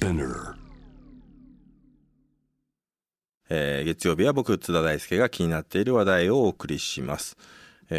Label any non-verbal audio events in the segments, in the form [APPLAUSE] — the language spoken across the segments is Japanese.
Spinner えー月曜日は僕津田大輔が気になっている話題をお送りします。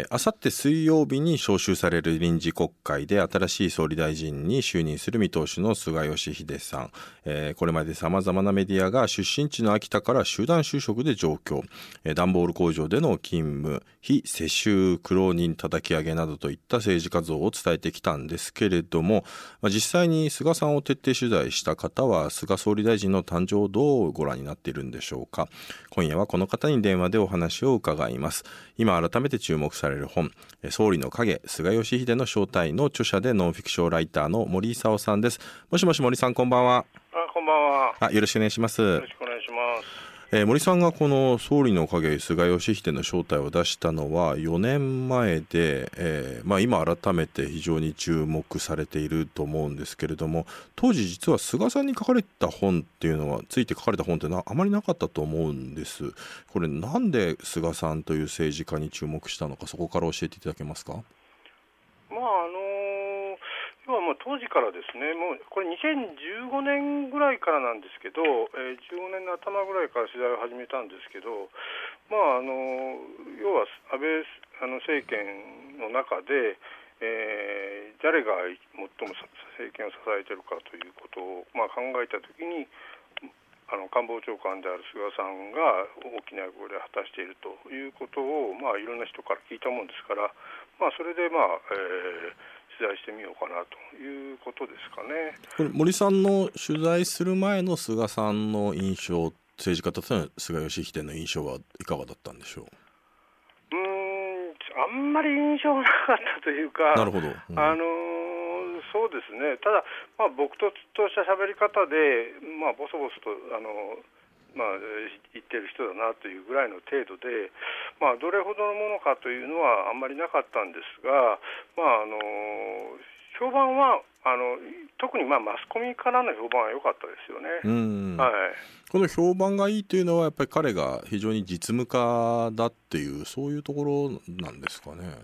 あさって水曜日に召集される臨時国会で新しい総理大臣に就任する見通しの菅義偉さん、えーこれまでさまざまなメディアが出身地の秋田から集団就職で上京、えー段ボール工場での勤務非世襲苦労人叩き上げなどといった政治活動を伝えてきたんですけれども、まあ、実際に菅さんを徹底取材した方は菅総理大臣の誕生をどうご覧になっているんでしょうか。今夜はこの方に電話でお話を伺います。今改めて注目される本え総理の影菅義偉の正体の著者でノンフィクションライターの森勲さんですもしもし森さんこんばんはあ、こんばんは。あよろしくお願いしますよろしくお願いします。えー森さんがこの総理の影菅義偉の正体を出したのは4年前で、えーまあ、今改めて非常に注目されていると思うんですけれども当時実は菅さんに書かれた本っていうのはついて書かれた本ってなあまりなかったと思うんです。これなんで菅さんという政治家に注目したのかそこから教えていただけますか？まああのはもう当時からですね、もうこれ2015年ぐらいからなんですけど、えー15年の頭ぐらいから取材を始めたんですけど、まああの要は安倍あの政権の中で、えー誰が最も政権を支えているかということを、まあ、考えたときに、あの官房長官である菅さんが大きな役割を果たしているということを、まあ、いろんな人から聞いたもんですから、まあ、それで、まあえー取材してみようかなということですかね。これ森さんの取材する前の菅さんの印象政治家としての菅義偉の印象はいかがだったんでしょう？うーんあんまり印象がなかったというか、なるほど、うん。あのーそうですね、ただ、まあ、僕ととした喋り方で、まあ、ボソボソと、あのまあ、言ってる人だなというぐらいの程度で、まあ、どれほどのものかというのはあんまりなかったんですが、まああの評判はあの特にまあマスコミからの評判は良かったですよね。うんはいこの評判がいいというのはやっぱり彼が非常に実務家だっていうそういうところなんですかね。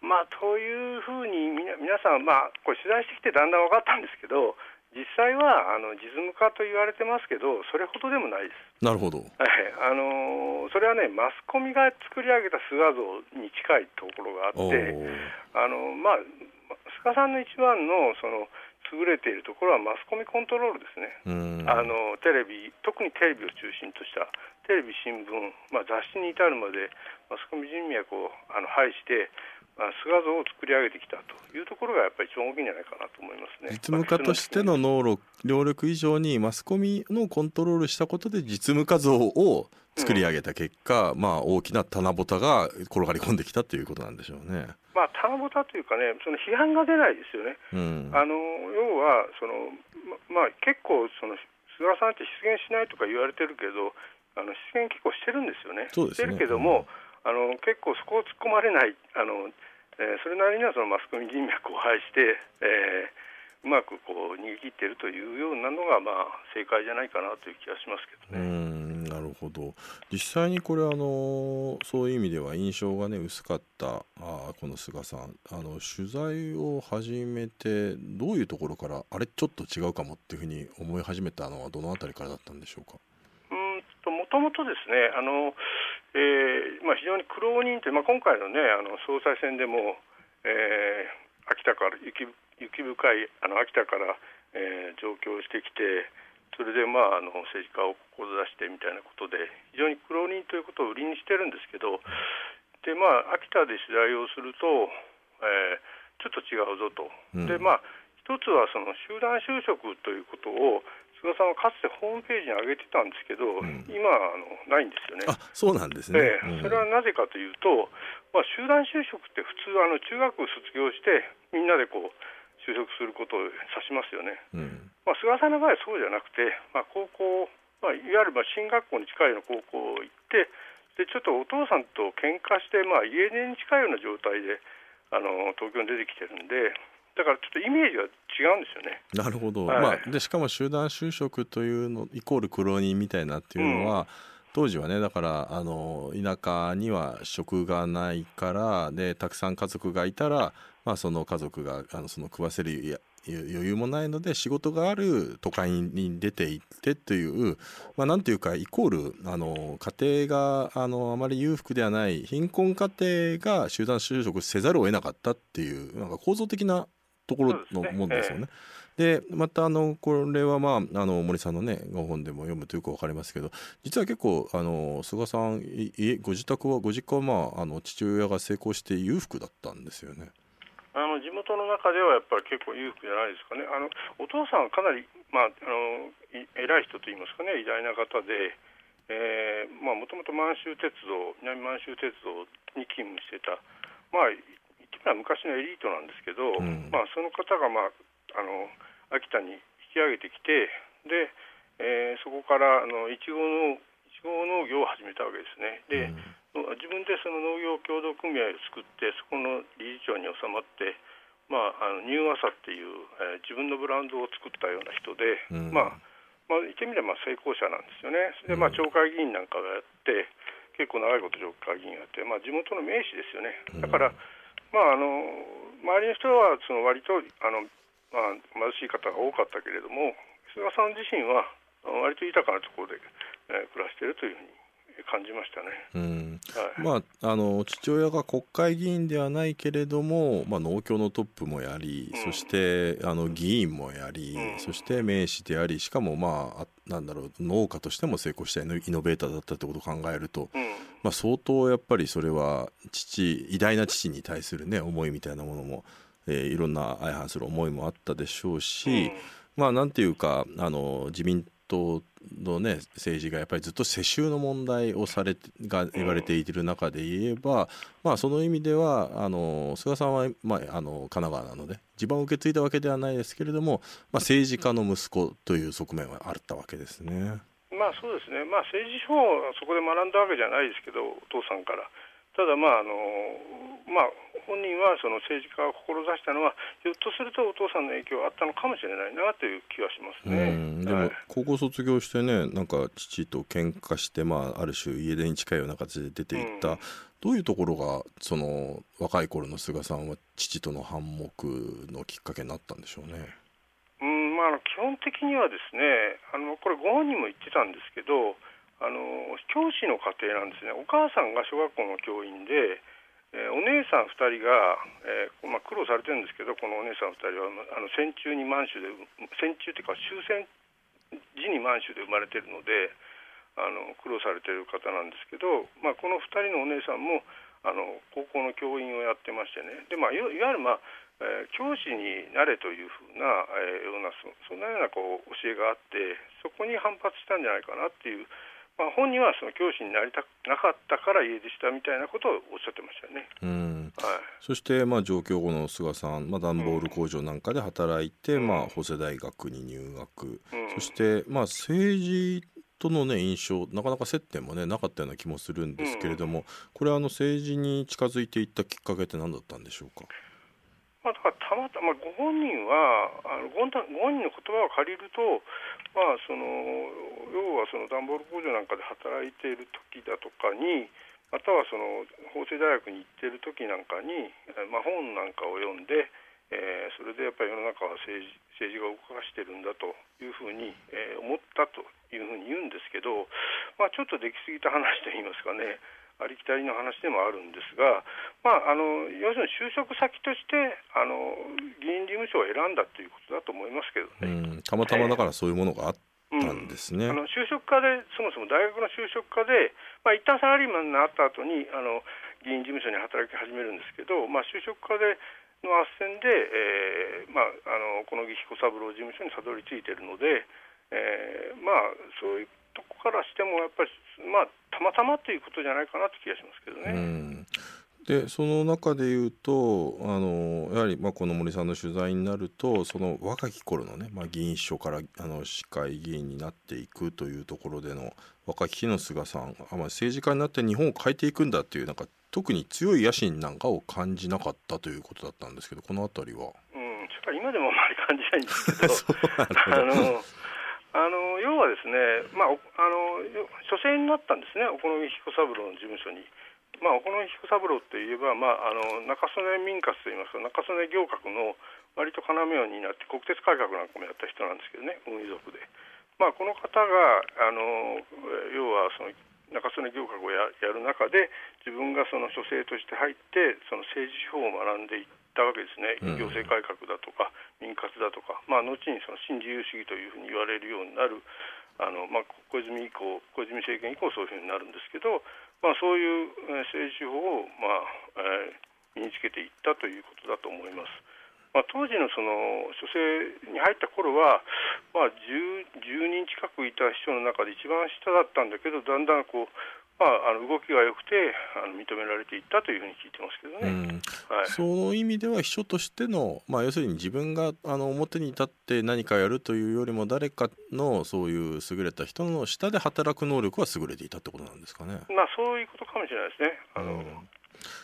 まあ、というふうに皆さん、まあ、これ取材してきてだんだん分かったんですけど実際はあの実務家と言われてますけどそれほどでもないです。なるほど。はいあのーそれはねマスコミが作り上げた菅像に近いところがあおってーあの、まあ、菅さんの一番のその優れているところはマスコミコントロールですね。うんあのテレビ特にテレビを中心としたテレビ、新聞、まあ、雑誌に至るまでマスコミ人脈をあの排して、まあ、菅像を作り上げてきたというところがやっぱり一番大きいんじゃないかなと思いますね。実務家としての能力能力以上にマスコミのコントロールしたことで実務家像を作り上げた結果、まあ大きな棚ぼたが転がり込んできたということなんでしょうね。まあ、棚ぼたというかね、その批判が出ないですよね。うん。あの要はその、ままあ、結構その、菅さんって出現しないとか言われてるけど、あの出現結構してるんですよね。そうですねしてるけども、あの結構そこを突っ込まれない、あのえーそれなりにはそのマスコミ人脈を排して、えーうまくこう逃げ切っているというようなのが、まあ、正解じゃないかなという気がしますけうどね。んなるほど。実際にこれあのそういう意味では印象がね薄かったあーこの菅さん。あの取材を始めてどういうところからあれちょっと違うかもっていうふうに思い始めたのはどのあたりからだったんでしょうか？うーんともともとですね、あのえーまあ、非常に苦労人という、まあ、今回の,、ね、あの総裁選でも、えー秋田から雪雪深いあの秋田から、えー上京してきて、それで、まあ、あの政治家を志してみたいなことで、非常に苦労人ということを売りにしてるんですけど、でまあ、秋田で取材をすると、えーちょっと違うぞと。うんでまあ一つはその集団就職ということを菅さんはかつてホームページに上げてたんですけど、ん。今あのないんですよね。あそうなんですね、ええ。それはなぜかというと、まあ、集団就職って普通あの中学卒業してみんなでこう就職することを指しますよね。うん。まあ、菅さんの場合はそうじゃなくて、まあ、高校、まあ、いわゆるまあ進学校に近いような高校行ってでちょっとお父さんと喧嘩して、まあ、家出に近いような状態であの東京に出てきてるんでだからちょっとイメージが違うんですよね。なるほど、はい。まあ、でしかも集団就職というのイコール苦労人みたいなっていうのは、当時はねだからあの田舎には職がないからでたくさん家族がいたら、まあ、その家族があのその食わせる余裕もないので仕事がある都会に出て行ってというまあなんていうかイコールあの家庭があのあまり裕福ではない貧困家庭が集団就職せざるを得なかったっていうなんか構造的なところのもんですよね。でまたあのこれはまああの森さんのねご本でも読むとよく分かりますけど実は結構あの菅さんご自宅はご実家はまああの父親が成功して裕福だったんですよね。あの地元の中ではやっぱり結構裕福じゃないですかね、あのお父さんはかなり、まあ、あの偉い人といいますかね、偉大な方で、もともと満州鉄道、南満州鉄道に勤務してた、まあ、言ってみれば昔のエリートなんですけど、うん、まあ、その方が、まあ、あの秋田に引き上げてきて、でえー、そこからあのいちごのいちご農業を始めたわけですね。で、うん自分でその農業協同組合を作ってそこの理事長に収まって、まあ、あのニューアサっていう、えー、自分のブランドを作ったような人で、うん、まあまあ、言ってみれば成功者なんですよね。で、まあ、町会議員なんかがやって結構長いこと町会議員やって、まあ、地元の名士ですよね。だから、まあ、あの周りの人はその割とあの、まあ、貧しい方が多かったけれども菅さん自身は割と豊かなところで、えー、暮らしているというふうに感じましたね。うん、まあ、あの父親が国会議員ではないけれども、まあ、農協のトップもやり、うん、そしてあの議員もやり、うん、そして名士でありしかも、まあ、なんだろう農家としても成功したイノベーターだったってことを考えると、うん、まあ、相当やっぱりそれは父偉大な父に対する、ね、思いみたいなものも、えー、いろんな相反する思いもあったでしょうし、まあなんていうかあの自民党のね政治がやっぱりずっと世襲の問題をされが言われている中で言えば、まあその意味ではあの菅さんは、まあ、あの神奈川なので地盤を受け継いだわけではないですけれども、まあ、政治家の息子という側面はあったわけですね。まあそうですね、まあ、政治書をそこで学んだわけじゃないですけどお父さんから。ただ、まああのまあ、本人はその政治家を志したのはひょっとするとお父さんの影響があったのかもしれないなという気はしますね。でも、高校卒業してねなんか父と喧嘩して、まあ、ある種家出に近いような形で出ていった、うん、どういうところがその若い頃の菅さんは父との反目のきっかけになったんでしょうね。うんまあ、基本的にはですねあのこれご本人も言ってたんですけどあの教師の家庭なんですね。お母さんが小学校の教員で、えー、お姉さん2人が、えーまあ、苦労されてるんですけどこのお姉さん2人はあの戦中に満州で戦中というか終戦時に満州で生まれてるのであの苦労されてる方なんですけど、まあ、この2人のお姉さんもあの高校の教員をやってましてね。で、まあ、いわゆる、まあえ、教師になれというふうな、え、ようなそそんなようなこう教えがあってそこに反発したんじゃないかなっていうまあ、本人はその教師になりたくなかったから家出したみたいなことをおっしゃってましたよね。うん。はい、そしてまあ上京後の菅さん、まあ、段ボール工場なんかで働いて、うん、まあ、法政大学に入学、うん、そしてまあ政治との、ね、印象なかなか接点も、ね、なかったような気もするんですけれども、うん、これはあの政治に近づいていったきっかけって何だったんでしょうか？まあ、だからたまたま、ご本人はあのご本人の言葉を借りると、まあ、その要はその段ボール工場なんかで働いている時だとかにまたはその法政大学に行っている時なんかに、まあ、本なんかを読んで、えー、それでやっぱり世の中は政治政治が動かしてるんだというふうに、えー、思ったというふうに言うんですけど、まあ、ちょっとできすぎた話といいますかね。ありきたりの話でもあるんですが、まあ、あの要するに就職先としてあの議員事務所を選んだということだと思いますけどね。たまたまだからそういうものがあったんですね。うん、あの就職課でそもそも大学の就職課で、まあ、一旦サラリーマンになった後にあの議員事務所に働き始めるんですけど、まあ、就職課での斡旋で、えーまあ、あのこの木彦三郎事務所にたどり着いているので、えー、まあそういうとこからしてもやっぱりまあたまたまということじゃないかなって気がしますけどね。でその中で言うとあのやはりまあこの森さんの取材になるとその若き頃のね、まあ、議員秘書からあの市会議員になっていくというところでの若き日の菅さんあ、まあ、政治家になって日本を変えていくんだっていうなんか特に強い野心なんかを感じなかったということだったんですけどこの辺りは。うん、今でもあまり感じないんですけど [LAUGHS] あのあの要はですね、まあ、あの書生になったんですね、小此木彦三郎の事務所に。まあ、小此木彦三郎といえば、まあ、あの中曽根民活といいますか、中曽根行革の割と要を担って、国鉄改革なんかもやった人なんですけどね、運輸族で。まあ、この方があの要はその中曽根行革をややる中で自分がその書生として入ってその政治手法を学んでいってたわけですね、行政改革だとか民活だとか、まあ、後にその新自由主義というふうに言われるようになるあの、まあ、小泉以降小泉政権以降そういうふうになるんですけど、まあ、そういう政治手法を、まあえー、身につけていったということだと思います。まあ、当時のその書生に入った頃は、まあ10、10, 人近くいた秘書の中で一番下だったんだけどだんだんこうまあ、あの動きが良くてあの認められていったというふうに聞いてますけどね、はい、その意味では秘書としての、まあ、要するに自分があの表に立って何かやるというよりも誰かのそういう優れた人の下で働く能力は優れていたってことなんですかね。まあ、そういうことかもしれないですね。あの、うん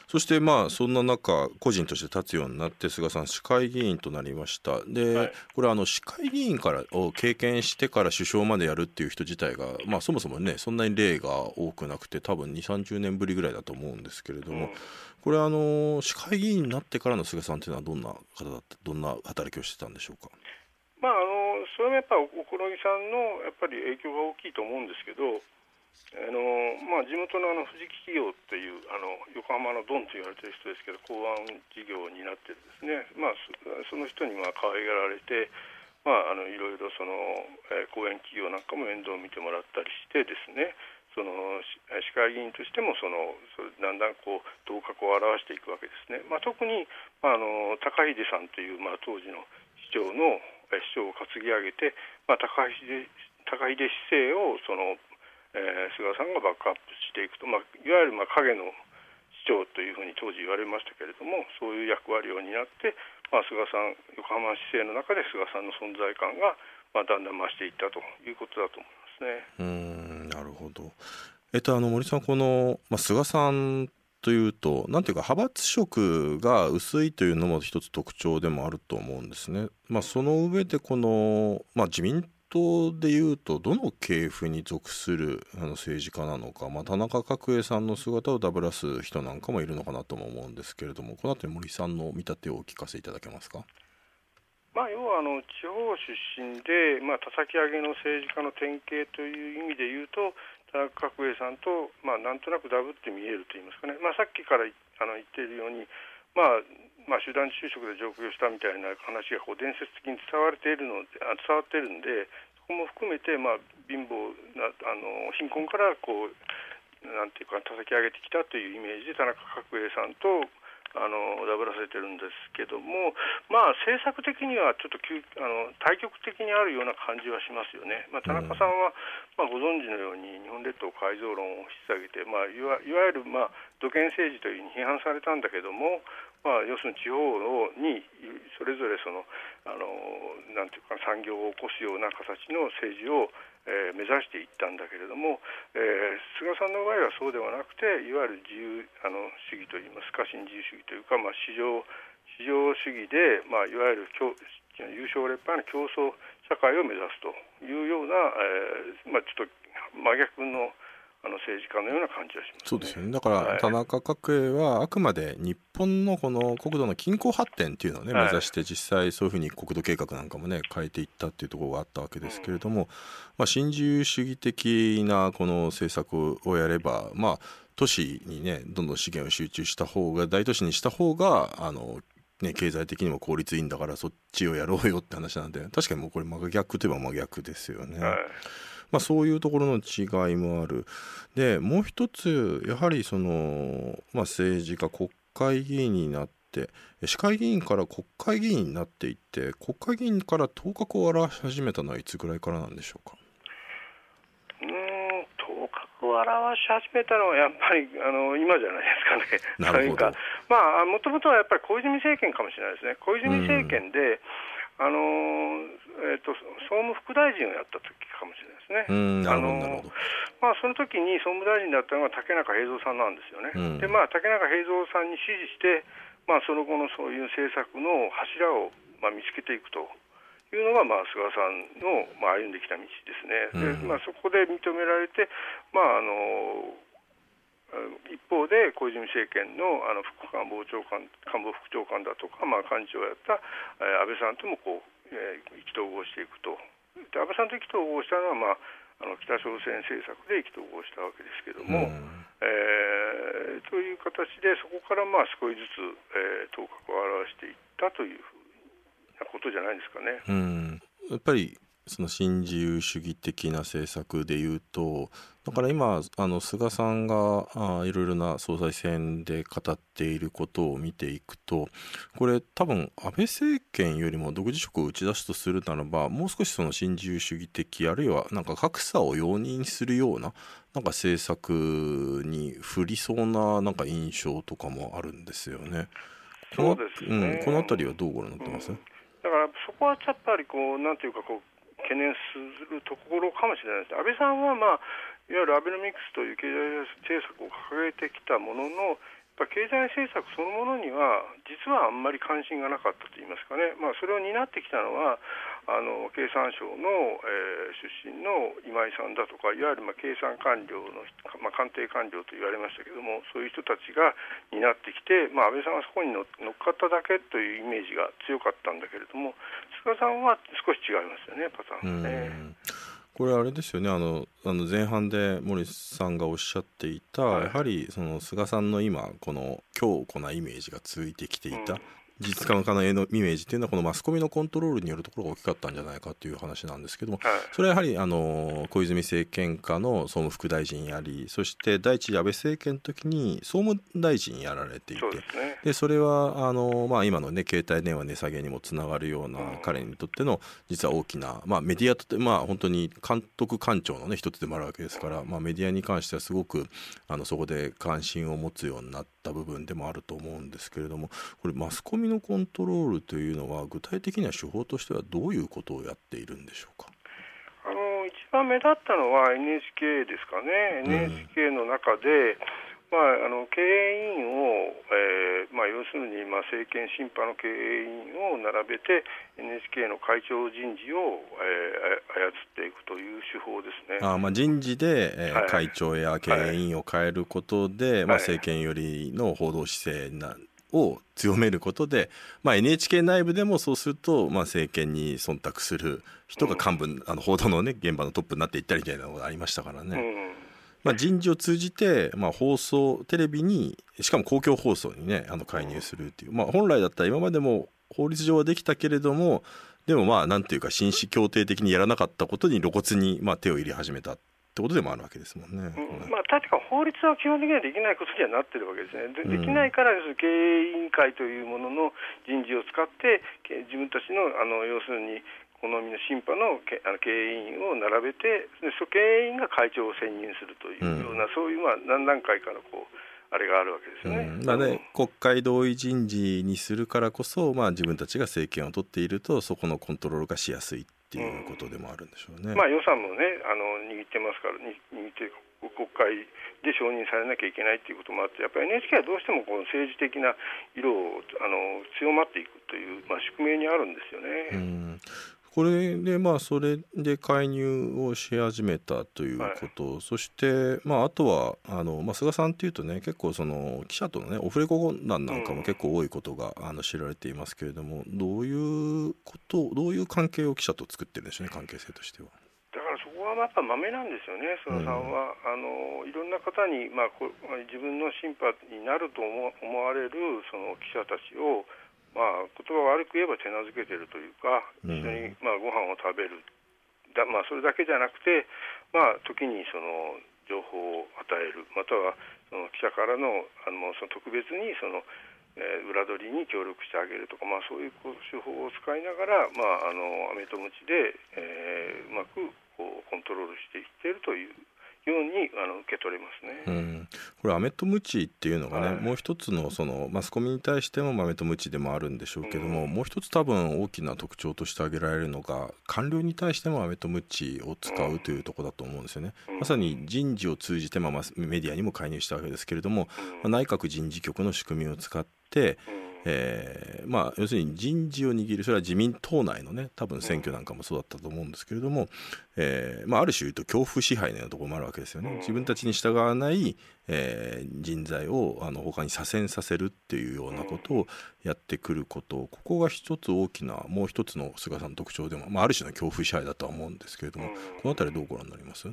そしてまあそんな中個人として立つようになって菅さん市会議員となりました。で、はい、これあの市会議員からを経験してから首相までやるっていう人自体が、まあ、そもそもねそんなに例が多くなくて多分2 3 0年ぶりぐらいだと思うんですけれども、うん、これあの市会議員になってからの菅さんというのはどんな方だったどんな働きをしてたんでしょうか？まあ、あのそれもやっぱり小此木さんのやっぱり影響が大きいと思うんですけどあのまあ、地元のあの富士企業っていうあの横浜のドンと言われてる人ですけど港湾事業になってるですね、まあ、その人にまあ可愛がられて、まあ、あのいろいろその、えー、公園企業なんかも面倒を見てもらったりしてですねその市会議員としてもそのそれだんだんこう頭角を現していくわけですね、まあ、特に、まあ、あの高秀さんという、まあ、当時の市長の市長を担ぎ上げて、まあ、高秀高秀市政をそのえー、菅さんがバックアップしていくと、まあ、いわゆるまあ影の市長というふうに当時言われましたけれどもそういう役割を担って、まあ、菅さん横浜市政の中で菅さんの存在感が、まあ、だんだん増していったということだと思いますね。うんなるほどえっと、あの森さん、この、まあ、菅さんというと、なんていうか、派閥色が薄いというのも一つ特徴でもあると思うんですね。まあ、その上で、この、まあ、自民党でいうとどの系譜に属するあの政治家なのか、まあ、田中角栄さんの姿をダブらす人なんかもいるのかなとも思うんですけれどもこの辺り森さんの見立てをお聞かせいただけますか？まあ、要はあの地方出身で、まあ、たたき上げの政治家の典型という意味で言うと田中角栄さんと、まあ、なんとなくダブって見えると言いますかね、まあ、さっきからあの言っているように、まあまあ、集団就職で上京したみたいな話がこう伝説的に伝われているの伝わってるんでそこも含めて、まあ、貧乏なあの貧困からこうなんていうか叩き上げてきたというイメージで田中角栄さんとあのダブらせてるんですけども、まあ、政策的にはちょっとあの対極的にあるような感じはしますよね、まあ、田中さんは、まあ、ご存知のように日本列島改造論を引っ提げて、まあ、いわいわゆる、まあ、土建政治というふうに批判されたんだけども、まあ、要するに地方にそれぞれそのあのなんていうか産業を起こすような形の政治を、えー、目指していったんだけれども、えー、菅さんの場合はそうではなくていわゆる自由あの主義といいますか新自由主義というか、まあ、市場市場主義で、まあ、いわゆる優勝劣敗の競争社会を目指すというような、えーまあ、ちょっと真逆のあの政治家のような感じはします、ね、そうですよね。だから田中角栄はあくまで日本のこの国土の均衡発展っていうのをね、目指して実際そういうふうに国土計画なんかもね変えていったっていうところがあったわけですけれども、うん、まあ、新自由主義的なこの政策をやればまあ都市にねどんどん資源を集中した方が大都市にした方があのね、経済的にも効率いいんだからそっちをやろうよって話なんで確かにもうこれ真逆といえば真逆ですよね。はいまあ、そういうところの違いもある。でもう一つやはりその、まあ、政治家国会議員になって市会議員から国会議員になっていって国会議員から頭角を現し始めたのはいつぐらいからなんでしょうか？うん頭角を現し始めたのはやっぱりあの今じゃないですかね。なるほどまあもともとはやっぱり小泉政権かもしれないですね。小泉政権で、うんあのえーと、総務副大臣をやった時かもしれないですね。あのまあ、その時に総務大臣だったのが竹中平蔵さんなんですよね。うん、でまあ、竹中平蔵さんに指示して、まあ、その後のそういう政策の柱を、まあ、見つけていくと。いうのが、まあ、菅さんの、まあ、歩んできた道ですね、でまあ、そこで認められて、まあ、あの一方で小泉政権のあの副官房長官官房副長官だとか、まあ、幹事長をやった、えー、安倍さんともこう、えー、意気投合していくと。で安倍さんと意気投合したのは、まあ、あの北朝鮮政策で意気投合したわけですけども、うん、えー、という形でそこからまあ少しずつ、えー、頭角を現していったというふうなことじゃないですかね。うん。やっぱりその新自由主義的な政策でいうとだから今あの菅さんがあいろいろな総裁選で語っていることを見ていくとこれ多分安倍政権よりも独自色を打ち出すとするならばもう少しその新自由主義的あるいはなんか格差を容認するようななんか政策に振りそうななんか印象とかもあるんですよね。そうですね、うん、この辺りはどうご覧になってます、うん、だからそこはやっぱりこうなんていうかこう懸念するところかもしれないです。安倍さんは、まあ、いわゆるアベノミクスという経済政策を掲げてきたものの、経済政策そのものには実はあんまり関心がなかったといいますかね、まあ、それを担ってきたのはあの経産省の、えー、出身の今井さんだとかいわゆるまあ経産官僚の、まあ、官邸官僚と言われましたけどもそういう人たちが担ってきて、まあ、安倍さんはそこに乗っかっただけというイメージが強かったんだけれども菅さんは少し違いますよねパターンがね。これあれですよね。あのあの前半で森さんがおっしゃっていた、はい、やはりその菅さんの今この強固なイメージが続いてきていた、うん実感化の絵のイメージっていうのはこのマスコミのコントロールによるところが大きかったんじゃないかという話なんですけども、それはやはりあの小泉政権下の総務副大臣やりそして第一次安倍政権の時に総務大臣やられていてでそれはあの、まあ、今の、ね、携帯電話値下げにもつながるような彼にとっての実は大きな、まあ、メディアとって、まあ、本当に監督官庁の、ね、一つでもあるわけですから、まあ、メディアに関してはすごくあのそこで関心を持つようになった部分でもあると思うんですけれどもこれマスコミのコントロールというのは具体的には手法としてはどういうことをやっているんでしょうか？あの一番目立ったのは NHK ですかね、うん、NHK の中で、まあ、あの経営委員を、えーまあ、要するに、まあ、政権審判の経営委員を並べて NHK の会長人事を、えー、操っていくという手法ですね。あ、まあ、人事で、えー、はい、会長や経営委員を変えることで、はい、まあ、政権よりの報道姿勢なを強めることで、まあ、NHK 内部でもそうすると、まあ、政権に忖度する人が幹部、うん、あの報道の、ね、現場のトップになっていったりみたいなのがありましたからね。うんまあ、人事を通じて、まあ、放送テレビにしかも公共放送にねあの介入するっていう、まあ、本来だったら今までも法律上はできたけれどもでもまあなんていうか紳士協定的にやらなかったことに露骨にまあ手を入れ始めたってことでもあるわけですもんね。うん、まあ、確か法律は基本的にはできないことにはなってるわけですね。でできないから経営委員会というものの人事を使って自分たちのあの要するに好みの審判のあの経営委員を並べてでそ経営委員が会長を選任するというような、うん、そういうまあ何段階かのこうあれがあるわけですよね。うん、まあね、国会同意人事にするからこそ、まあ、自分たちが政権を取っているとそこのコントロールがしやすいっていうことでもあるんでしょうね。まあ、予算もねあの握ってますから握って国会で承認されなきゃいけないということもあってやっぱり NHK はどうしてもこの政治的な色をあの強まっていくという、まあ、宿命にあるんですよね。うんこれでまあそれで介入をし始めたということ、はい、そしてまああとはあの、まあ、菅さんっていうとね結構その記者とのねオフレコ談なんかも結構多いことが、あの知られていますけれどもどういうことどういう関係を記者と作ってるんでしょうね関係性としては。だからそこはやっぱまめなんですよね、菅さんは、うん、あのいろんな方に、まあ、こ自分の審判になると思われるその記者たちをまあ、言葉悪く言えば手なずけてるというか、一緒に、まあ、ご飯を食べる。だ、まあ、それだけじゃなくて、まあ、時にその情報を与える。またはその記者からのあのその特別にその、えー、裏取りに協力してあげるとか、まあ、そういう手法を使いながら、まあ、あのアメとムチで、えー、うまくこうコントロールしていっているというようにあの受け取れますね。うん。これアメとムチっていうのがね、はい、もう一つのそのマスコミに対してもアメとムチでもあるんでしょうけども、うん、もう一つ多分大きな特徴として挙げられるのが官僚に対してもアメとムチを使うというところだと思うんですよね。うん、まさに人事を通じて、まあ、メディアにも介入したわけですけれども、まあ、内閣人事局の仕組みを使って、えー、まあ、要するに人事を握るそれは自民党内のね多分選挙なんかもそうだったと思うんですけれども、えーまあ、ある種言うと恐怖支配のようなところもあるわけですよね。自分たちに従わない、えー、人材をあの他に左遷させるっていうようなことをやってくることここが一つ大きなもう一つの菅さんの特徴でも、まあ、ある種の恐怖支配だとは思うんですけれども、この辺りどうご覧になります？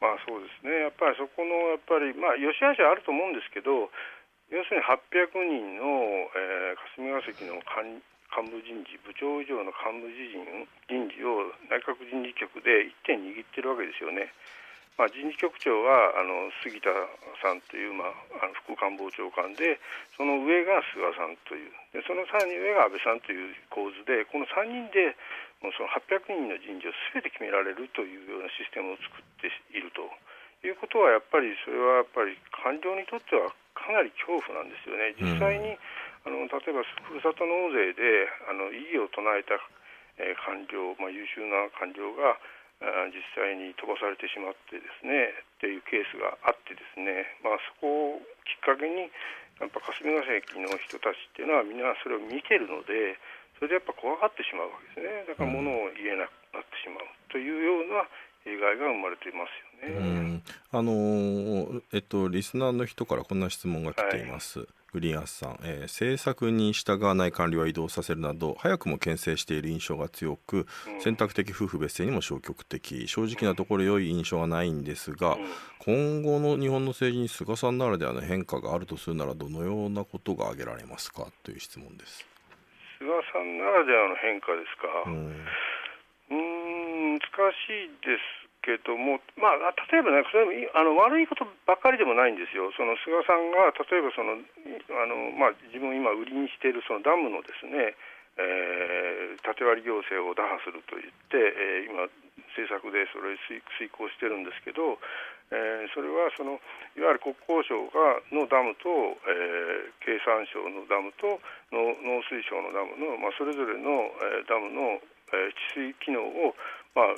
まあそうですね、やっぱりそこのやっぱり、まあ、良し悪しはあると思うんですけど、要するに800人の、えー、霞が関の幹幹部人事、部長以上の幹部人人事を内閣人事局で一点握ってるわけですよね。まあ、人事局長はあの杉田さんという、まあ、あの副官房長官で、その上が菅さんという、でそのさらに上が安倍さんという構図で、この3人でもうその800人の人事をすべて決められるというようなシステムを作っているということは、やっぱりそれはやっぱり官僚にとってはかなり恐怖なんですよね。実際に、あの例えばふるさと納税であの異議を唱えた、えー、官僚、まあ、優秀な官僚が実際に飛ばされてしまってですねっていうケースがあってですね、まあ、そこをきっかけにやっぱ霞が関の人たちっていうのはみんなそれを見てるのでそれでやっぱ怖がってしまうわけですね。だから物を言えなくなってしまうというような弊害が生まれていますよね。あのえっとリスナーの人からこんな質問が来ています。はい。グリーンアスさん、えー、政策に従わない管理は移動させるなど早くも牽制している印象が強く、うん、選択的夫婦別姓にも消極的。正直なところ良い印象はないんですが、うん、今後の日本の政治に菅さんならではの変化があるとするならどのようなことが挙げられますかという質問です。菅さんならではの変化ですか？うん難しいですけども、まあ、例えばね、それあの悪いことばっかりでもないんですよ、その菅さんが例えばそのあの、まあ、自分今、売りにしているそのダムのですね、えー、縦割り行政を打破すると言って、えー、今、政策でそれ遂行してるんですけど、えー、それはそのいわゆる国交省がのダムと、えー、経産省のダムと農水省のダムの、まあ、それぞれの、えー、ダムの、えー、治水機能を、まあ、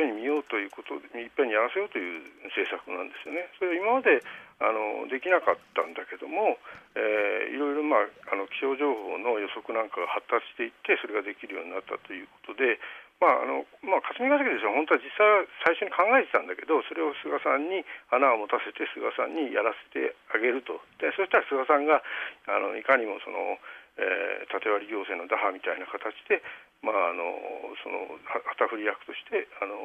ぺんに見ようということでいっぺんにやらせようという政策なんですよね。それは今まであのできなかったんだけども、えー、いろいろ、まあ、あの気象情報の予測なんかが発達していってそれができるようになったということで、まああのまあ、霞が関ですよ本当は実際は最初に考えてたんだけどそれを菅さんに穴を持たせて菅さんにやらせてあげるとでそしたら菅さんがあのいかにもその、えー、縦割り行政の打破みたいな形でまあ、あのその旗振り役としてあの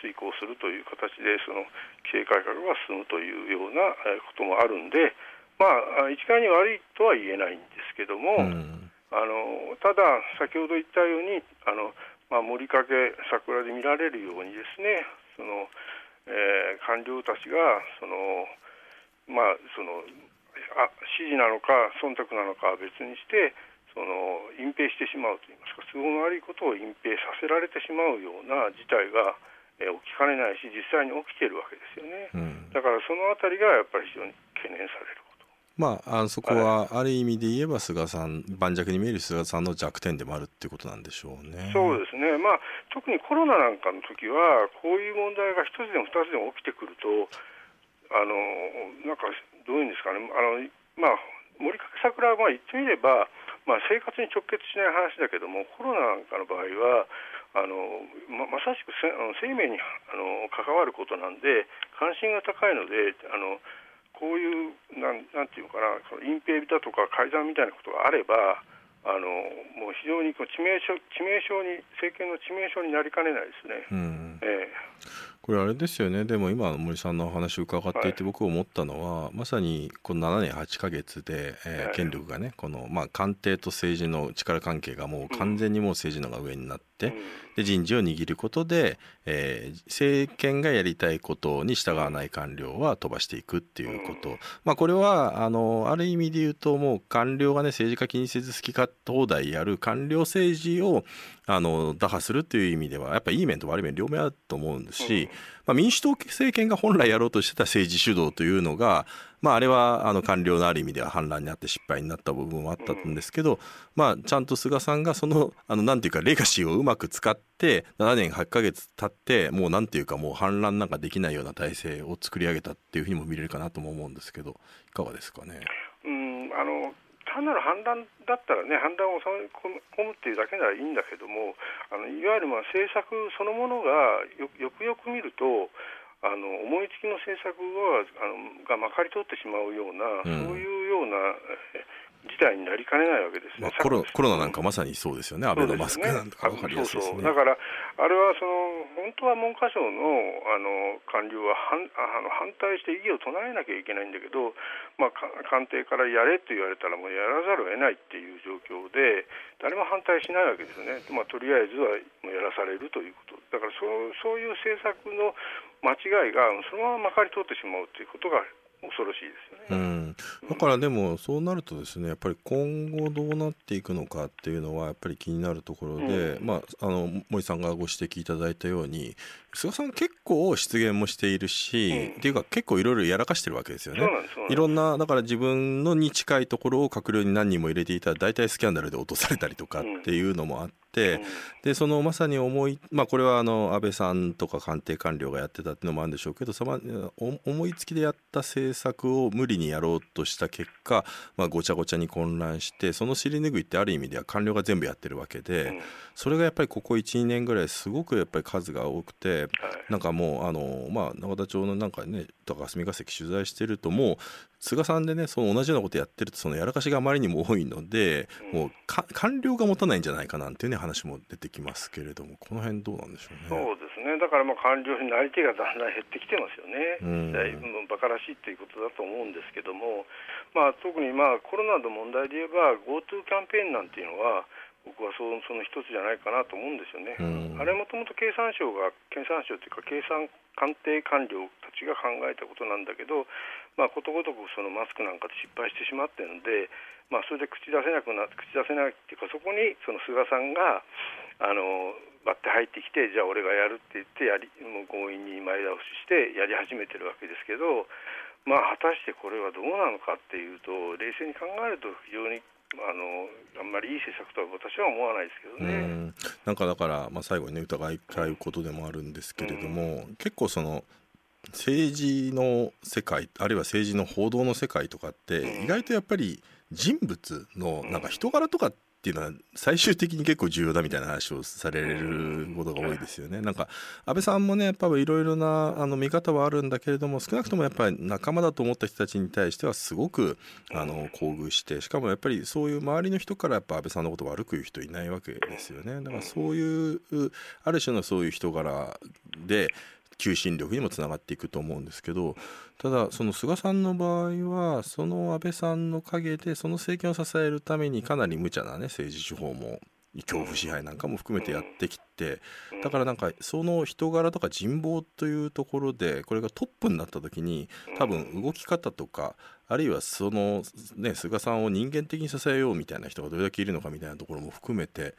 遂行するという形でその規制改革が進むというようなこともあるんで、まあ、一概に悪いとは言えないんですけども、うん、あのただ、先ほど言ったようにあの、まあ、森かけ桜で見られるようにですねその、えー、官僚たちがその、まあ、そのあ指示なのか忖度なのかは別にしてその隠蔽してしまうといいますか都合の悪いことを隠蔽させられてしまうような事態が、えー、起きかねないし実際に起きてるわけですよね、うん、だからそのあたりがやっぱり非常に懸念されること。まあ、あそこはある意味で言えば菅さん盤石に見える菅さんの弱点でもあるっていうことなんでしょうね。そうですね、まあ、特にコロナなんかの時はこういう問題が一つでも二つでも起きてくるとあのなんかどういうんですかね。あの、まあ、森かけ桜はまあ言ってみればまあ、生活に直結しない話だけどもコロナなんかの場合はあのままさしくせ生命にあの関わることなんで関心が高いのであのこういうなんなんていうかなその隠蔽だとか改ざんみたいなことがあればあのもう非常にこう致命傷致命傷に政権の致命傷になりかねないですね。うんええ。これあれですよね。でも今森さんのお話を伺っていて僕思ったのは、はい、まさにこの7年8か月で、えー、権力がねこの、まあ、官邸と政治の力関係がもう完全にもう政治のが上になって、うん、で人事を握ることで、えー、政権がやりたいことに従わない官僚は飛ばしていくっていうこと、うん、まあ、これはあのある意味で言うともう官僚がね政治家気にせず好き勝手やる官僚政治をあの打破するっていう意味ではやっぱいい面と悪い面両面あると思うんですし、まあ、民主党政権が本来やろうとしてた政治主導というのが、まあ、あれはあの官僚のある意味では反乱にあって失敗になった部分はあったんですけど、まあ、ちゃんと菅さんがそのあのなんていうかレガシーをうまく使って7年8か月経ってもうなんていうかもう反乱なんかできないような体制を作り上げたっていうふうにも見れるかなとも思うんですけどいかがですかね？うんあの単なる反乱だったらね反乱を収め込むっていうだけならいいんだけどもあのいわゆるまあ政策そのものがよよくよく見るとあの思いつきの政策はあのがまかり通ってしまうような、うん、そういうような事態になりかねないわけですね、まあ、コロコロナなんかまさにそうですよね、安倍のマスクなんか分かりやすいですね。だからあれはその本当は文科省のあの官僚は反あの反対して異議を唱えなきゃいけないんだけど、まあ、官邸からやれと言われたらもうやらざるを得ないっていう状況で誰も反対しないわけですよね、まあ、とりあえずはもうやらされるということ。だからそうそういう政策の間違いがそのまままかり通ってしまうということが恐ろしいですよね、うん、だからでもそうなるとですねやっぱり今後どうなっていくのかっていうのはやっぱり気になるところで、うん、まあ、あの森さんがご指摘いただいたように菅さん結構失言もしているし、うん、っていうか結構いろいろやらかしてるわけですよね。いろんなだから自分のに近いところを閣僚に何人も入れていたら大体スキャンダルで落とされたりとかっていうのもあって。、でそのまさに思い、まあ、これはあの安倍さんとか官邸官僚がやってたっていうのもあるんでしょうけどその思いつきでやった政策を無理にやろうとした結果、まあ、ごちゃごちゃに混乱してその尻拭いってある意味では官僚が全部やってるわけで、それがやっぱりここ12年ぐらいすごくやっぱり数が多くて、なんかもうあの、まあ、永田町のなんかね高霞が関取材してるともう菅さんでねその同じようなことやってるとそのやらかしがあまりにも多いので、もう官僚が持たないんじゃないかなんていうね話も出てきますけれどもこの辺どうなんでしょうね。そうですね。だからまあ官僚になり手がだんだん減ってきてますよね、うん、バカらしいということだと思うんですけども、まあ、特にまあコロナの問題で言えば GoTo キャンペーンなんていうのは僕はそその一つじゃないかなと思うんですよね。うん、あれもともと経産省が経産省というか経産官邸官僚たちが考えたことなんだけど、まあ、ことごとくそのマスクなんかで失敗してしまってるので、まあ、それで口出せなくなって口出せないっていうかそこにその菅さんがあの割って入ってきてじゃあ俺がやるって言ってやりもう強引に前倒ししてやり始めてるわけですけど、まあ、果たしてこれはどうなのかっていうと冷静に考えると非常にあのあんまりいい政策とは私は思わないですけどね。なんかだから、まあ、最後にね疑いたいことでもあるんですけれども、うん、結構その政治の世界あるいは政治の報道の世界とかって意外とやっぱり人物のなんか人柄とかっていうのは最終的に結構重要だみたいな話をされることが多いですよね。なんか安倍さんもねやっぱりいろいろなあの見方はあるんだけれども少なくともやっぱり仲間だと思った人たちに対してはすごくあの厚遇してしかもやっぱりそういう周りの人からやっぱ安倍さんのことを悪く言う人いないわけですよね。だからそういうある種のそういう人柄で求心力にもつながっていくと思うんですけどただその菅さんの場合はその安倍さんの陰でその政権を支えるためにかなり無茶なね政治手法も恐怖支配なんかも含めてやってきてだからなんかその人柄とか人望というところでこれがトップになった時に多分動き方とかあるいはそのね菅さんを人間的に支えようみたいな人がどれだけいるのかみたいなところも含めて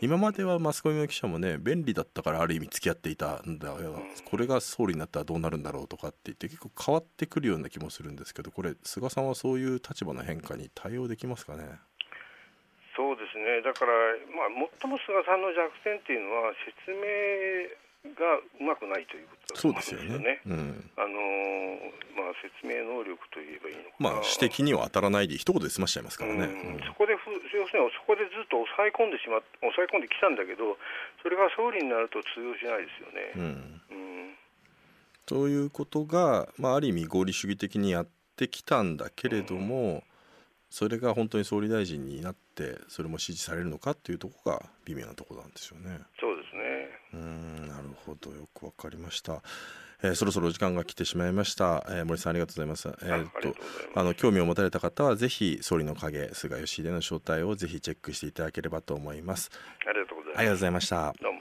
今まではマスコミの記者もね便利だったからある意味付き合っていたんだよこれが総理になったらどうなるんだろうとかって言って結構変わってくるような気もするんですけどこれ菅さんはそういう立場の変化に対応できますかね？そうですね。だから、まあ、最も菅さんの弱点というのは説明がうまくないということだと思うんですよね。うよね。うん、あのまあ、説明能力といえばいいのか。まあ、指摘には当たらないで一言で済ましちゃいますからね。うん、そこで要するにそこでずっと抑え込んでしま抑え込んできたんだけどそれが総理になると通用しないですよね。うん。ということが、まあ、ある意味合理主義的にやってきたんだけれども、それが本当に総理大臣になってそれも支持されるのかっていうところが微妙なところなんですよね。そうですねうんなるほどよくわかりました。えー、そろそろ時間が来てしまいました、えー、森さんありがとうございます。えー、っとあの興味を持たれた方はぜひ総理の影菅義偉の正体をぜひチェックしていただければと思います。ありがとうございます。ありがとうございました。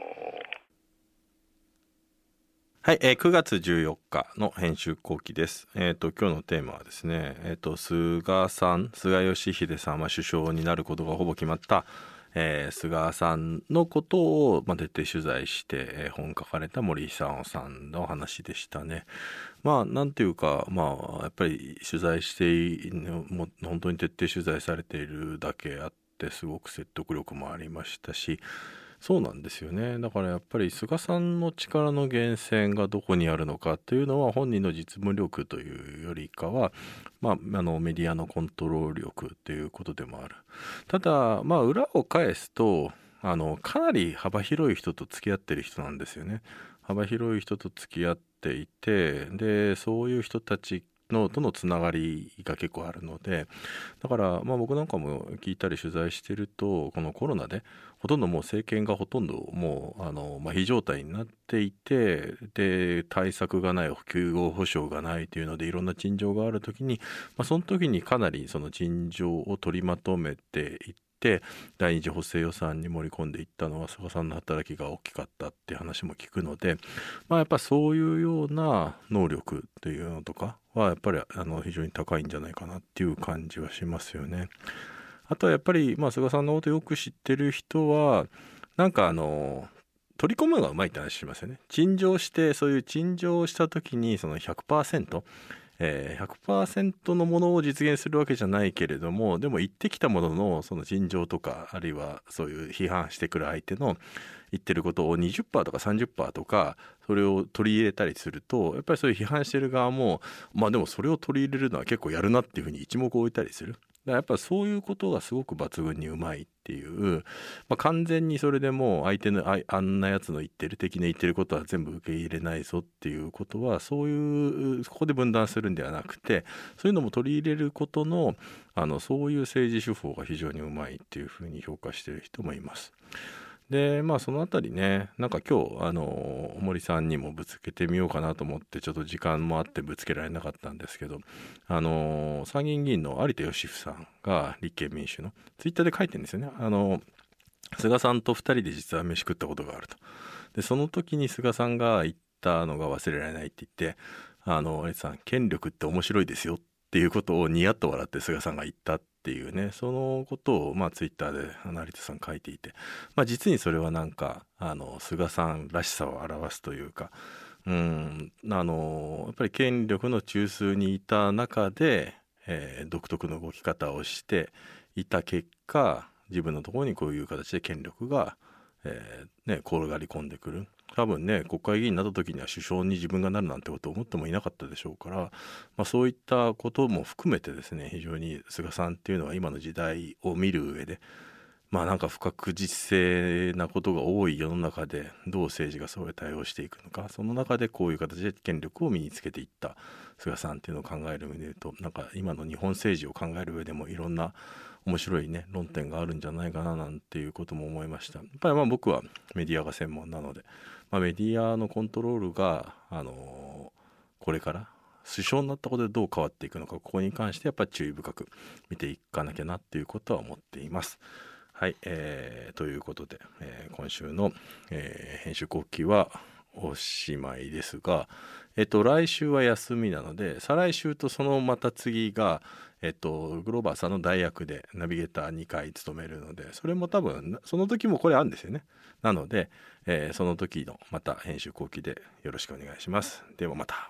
はい、えー、9月14日の編集後期です。えっ、ー、と今日のテーマはですね、えっ、ー、と菅さん、菅義偉さんは首相になることがほぼ決まった、えー、菅さんのことを、まあ、徹底取材して、えー、本書かれた森久夫さんの話でしたね。まあなんていうかまあやっぱり取材しても本当に徹底取材されているだけあってすごく説得力もありましたしそうなんですよね。だからやっぱり菅さんの力の源泉がどこにあるのかというのは本人の実務力というよりかは、まあ、あのメディアのコントロール力ということでもある。ただまあ裏を返すとあのかなり幅広い人と付き合ってる人なんですよね。幅広い人と付き合っていてでそういう人たちのとのつながりが結構あるのでだからまあ僕なんかも聞いたり取材してるとこのコロナでほとんどもう政権がほとんどもうあの、まあ、非常態になっていてで対策がない救護保障がないというのでいろんな陳情がある時に、まあ、その時にかなりその陳情を取りまとめていって第二次補正予算に盛り込んでいったのは菅さんの働きが大きかったっていう話も聞くので、まあ、やっぱそういうような能力っていうのとかはやっぱりあの非常に高いんじゃないかなっていう感じはしますよね。あとはやっぱり、まあ、菅さんのことよく知ってる人はなんかあの取り込むのがうまいって話しますよね。陳情してそういう陳情をした時にその100%えー、100%のものを実現するわけじゃないけれどもでも言ってきたもののその尋常とかあるいはそういう批判してくる相手の言ってることを20%とか30%とかそれを取り入れたりするとやっぱりそういう批判してる側もまあでもそれを取り入れるのは結構やるなっていうふうに一目置いたりする。やっぱそういうことがすごく抜群にうまいっていう、まあ、完全にそれでもう相手のあんなやつの言ってる敵の言ってることは全部受け入れないぞっていうことはそういうここで分断するんではなくてそういうのも取り入れることのあのそういう政治手法が非常にうまいっていうふうに評価してる人もいます。でまあその辺りねなんか今日あの森さんにもぶつけてみようかなと思ってちょっと時間もあってぶつけられなかったんですけどあの参議院議員の有田芳生さんが立憲民主のツイッターで書いてるんですよね。あの菅さんと2人で実は飯食ったことがあると。でその時に菅さんが言ったのが忘れられないって言って「あの有田さん権力って面白いですよ」っていうことをニヤッと笑って菅さんが言ったってていうねそのことをまあツイッターで成田さん書いていて、まあ、実にそれはなんかあの菅さんらしさを表すというかうんあのやっぱり権力の中枢にいた中で、えー、独特の動き方をしていた結果自分のところにこういう形で権力が、えーね、転がり込んでくる。多分ね国会議員になった時には首相に自分がなるなんてことを思ってもいなかったでしょうから、まあ、そういったことも含めてですね非常に菅さんっていうのは今の時代を見る上でまあなんか不確実性なことが多い世の中でどう政治がそれ対応していくのかその中でこういう形で権力を身につけていった菅さんっていうのを考える上で言うとなんか今の日本政治を考える上でもいろんな面白いね論点があるんじゃないかななんていうことも思いました。やっぱりまあ僕はメディアが専門なのでまあ、メディアのコントロールが、あのこれから首相になったことでどう変わっていくのかここに関してやっぱり注意深く見ていかなきゃなっていうことは思っています。はい、えー、ということで、えー、今週の、えー、編集後期はおしまいですが、えっと、来週は休みなので再来週とそのまた次が、えっと、グローバーさんの代役でナビゲーター2回務めるのでそれも多分その時もこれあるんですよね。なので、えー、その時のまた編集後期でよろしくお願いします。ではまた。